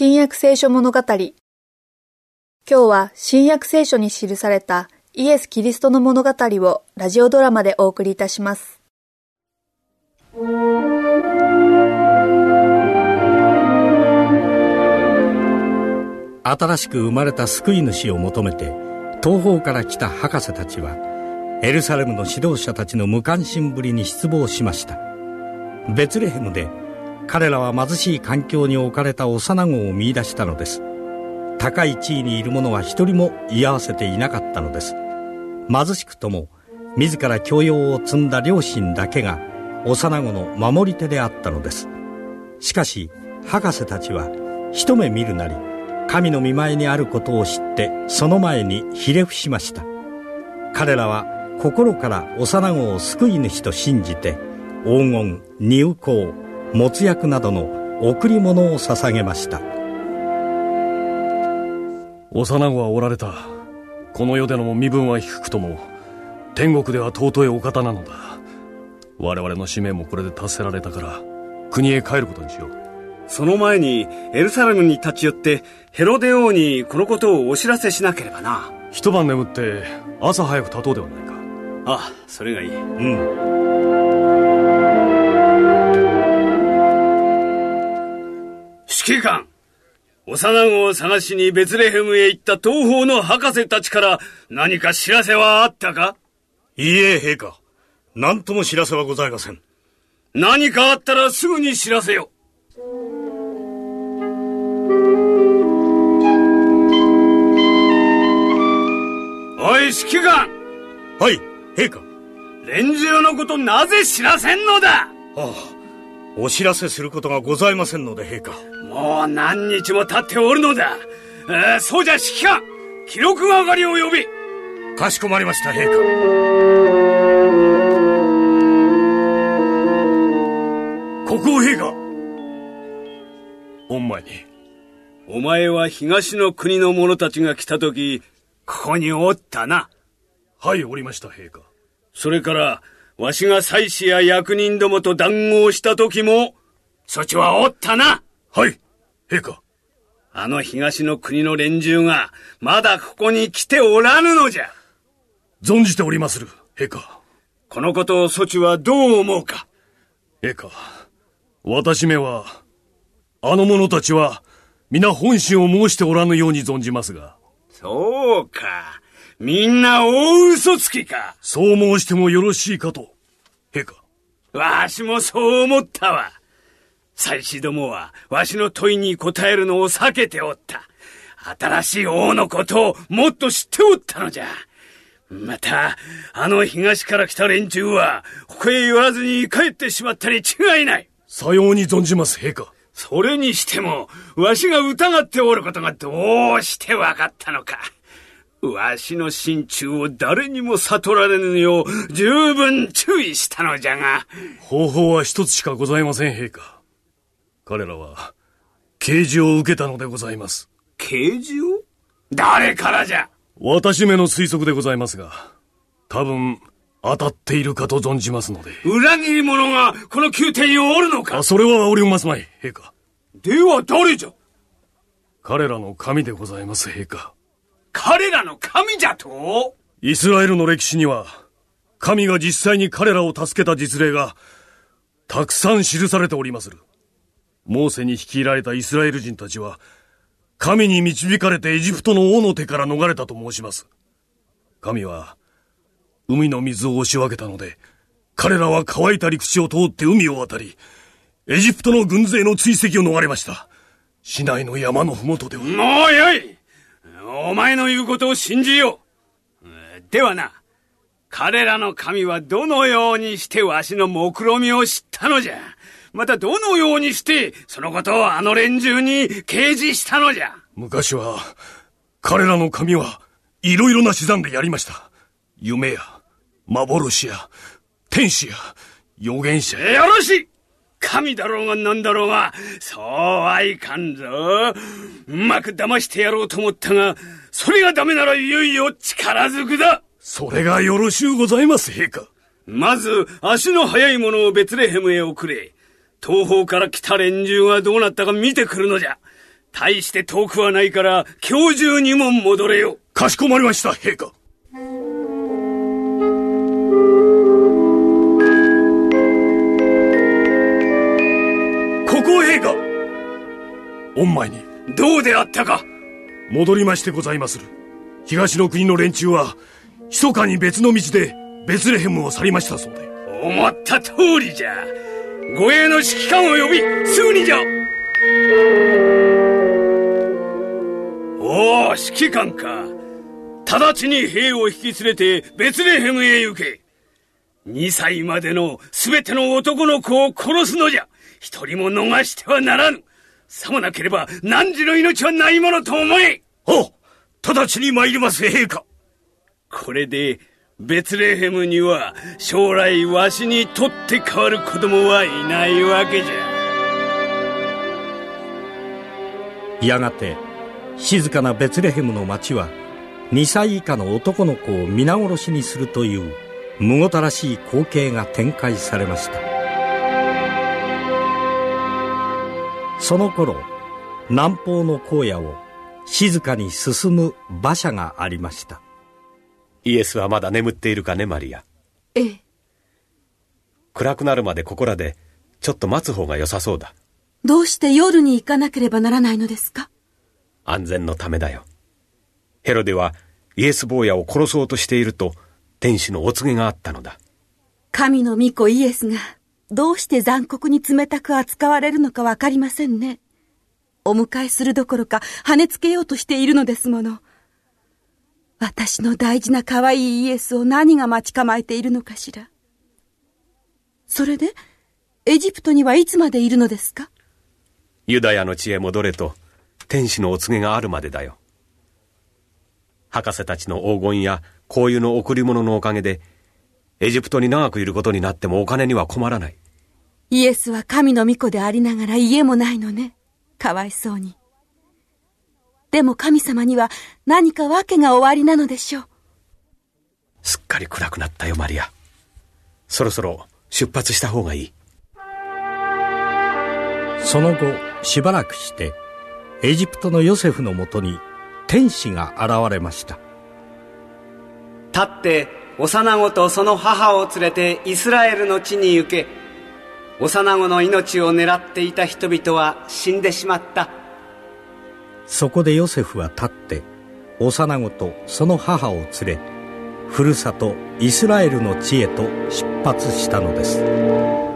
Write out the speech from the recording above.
新約聖書物語。今日は新約聖書に記されたイエス・キリストの物語をラジオドラマでお送りいたします。新しく生まれた救い主を求めて東方から来た博士たちはエルサレムの指導者たちの無関心ぶりに失望しましたベツレヘムで彼らは貧しい環境に置かれた幼子を見出したのです。高い地位にいる者は一人も居合わせていなかったのです。貧しくとも自ら教養を積んだ両親だけが幼子の守り手であったのです。しかし博士たちは一目見るなり神の見舞いにあることを知ってその前にひれ伏しました。彼らは心から幼子を救い主と信じて黄金入香もつ薬などの贈り物を捧げました。幼子はおられた。この世での身分は低くとも天国では尊いお方なのだ。我々の使命もこれで達せられたから国へ帰ることにしよう。その前にエルサレムに立ち寄ってヘロデ王にこのことをお知らせしなければな。一晩眠って朝早く立とうではないか。ああそれがいい。うん指揮官幼子を探しにベツレヘムへ行った東方の博士たちから何か知らせはあったか？いいえ、陛下。何とも知らせはございません。何かあったらすぐに知らせよ。おい、指揮官はい、陛下。連中のことなぜ知らせんのだ？ああ、お知らせすることがございませんので、陛下。もう何日も経っておるのだ。えー、そうじゃ、指揮官記録係を呼びかしこまりました、陛下。国王陛下。お前に。お前は東の国の者たちが来た時、ここにおったな。はい、おりました、陛下。それから、わしが祭司や役人どもと談合した時も、そちはおったな。はい、陛下。あの東の国の連中が、まだここに来ておらぬのじゃ。存じておりまする、陛下。このことをそちはどう思うか。陛下、私めは、あの者たちは、皆本心を申しておらぬように存じますが。そうか。みんな大嘘つきか。そう申してもよろしいかと、陛下。わしもそう思ったわ。祭司どもは、わしの問いに答えるのを避けておった。新しい王のことをもっと知っておったのじゃ。また、あの東から来た連中は、ここへ寄らずに帰ってしまったに違いない。さように存じます、陛下。それにしても、わしが疑っておることがどうしてわかったのか。わしの心中を誰にも悟られぬよう十分注意したのじゃが。方法は一つしかございません、陛下。彼らは、啓示を受けたのでございます。啓示を？誰からじゃ？私めの推測でございますが、多分、当たっているかと存じますので。裏切り者がこの宮廷におるのか？あ、それはおりますまい、陛下。では誰じゃ？彼らの神でございます、陛下。彼らの神じゃと？イスラエルの歴史には、神が実際に彼らを助けた実例が、たくさん記されておりまする。モーセに率いられたイスラエル人たちは、神に導かれてエジプトの王の手から逃れたと申します。神は、海の水を押し分けたので、彼らは乾いた陸地を通って海を渡り、エジプトの軍勢の追跡を逃れました。市内の山のふもとでは。もうよいお前の言うことを信じよう。ではな、彼らの神はどのようにしてわしの目論みを知ったのじゃ?またどのようにして、そのことをあの連中に掲示したのじゃ？昔は、彼らの神は、いろいろな手段でやりました。夢や、幻や、天使や、預言者や。よろしい神だろうが何だろうが、そうはいかんぞ。うまく騙してやろうと思ったが、それがダメならいよいよ力ずくだ。それがよろしゅうございます、陛下。まず、足の速い者をベツレヘムへ送れ。東方から来た連中がどうなったか見てくるのじゃ。大して遠くはないから今日中にも戻れよ。かしこまりました陛下。ここ陛下。御前に。どうであったか。戻りましてございまする。東の国の連中は密かに別の道でベツレヘムを去りましたそうで。思った通りじゃ護衛の指揮官を呼びすぐにじゃ。おお指揮官か。直ちに兵を引き連れてベツレヘムへ行け。2歳までの全ての男の子を殺すのじゃ。一人も逃してはならぬ。さもなければ汝の命はないものと思え。お直ちに参ります陛下。これでベツレヘムには将来わしにとって変わる子供はいないわけじゃ。やがて静かなベツレヘムの町は2歳以下の男の子を皆殺しにするというむごたらしい光景が展開されました。その頃南方の荒野を静かに進む馬車がありました。イエスはまだ眠っているかねマリア。ええ。暗くなるまでここらでちょっと待つ方が良さそうだ。どうして夜に行かなければならないのですか？安全のためだよ。ヘロデはイエス坊やを殺そうとしていると天使のお告げがあったのだ。神の御子イエスがどうして残酷に冷たく扱われるのかわかりませんね。お迎えするどころか跳ねつけようとしているのですもの私の大事な可愛いイエスを何が待ち構えているのかしら。それで、エジプトにはいつまでいるのですか？ユダヤの地へ戻れと、天使のお告げがあるまでだよ。博士たちの黄金や香油の贈り物のおかげで、エジプトに長くいることになってもお金には困らない。イエスは神の御子でありながら家もないのね。かわいそうに。でも神様には何か訳が終わりなのでしょう。すっかり暗くなったよ、マリア。そろそろ出発した方がいい。その後、しばらくして、エジプトのヨセフのもとに天使が現れました。立って、幼子とその母を連れてイスラエルの地に行け。幼子の命を狙っていた人々は死んでしまった。そこでヨセフは立って幼子とその母を連れふるさとイスラエルの地へと出発したのです。